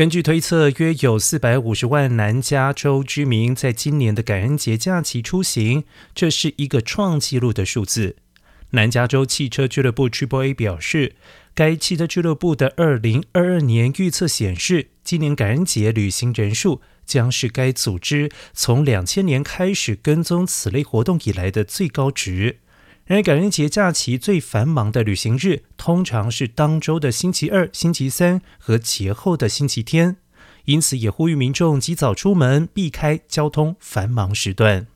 根据推测，约有四百五十万南加州居民在今年的感恩节假期出行，这是一个创纪录的数字。南加州汽车俱乐部 Triple A 表示，该汽车俱乐部的二零二二年预测显示，今年感恩节旅行人数将是该组织从两千年开始跟踪此类活动以来的最高值。而感恩节假期最繁忙的旅行日，通常是当周的星期二、星期三和节后的星期天，因此也呼吁民众及早出门，避开交通繁忙时段。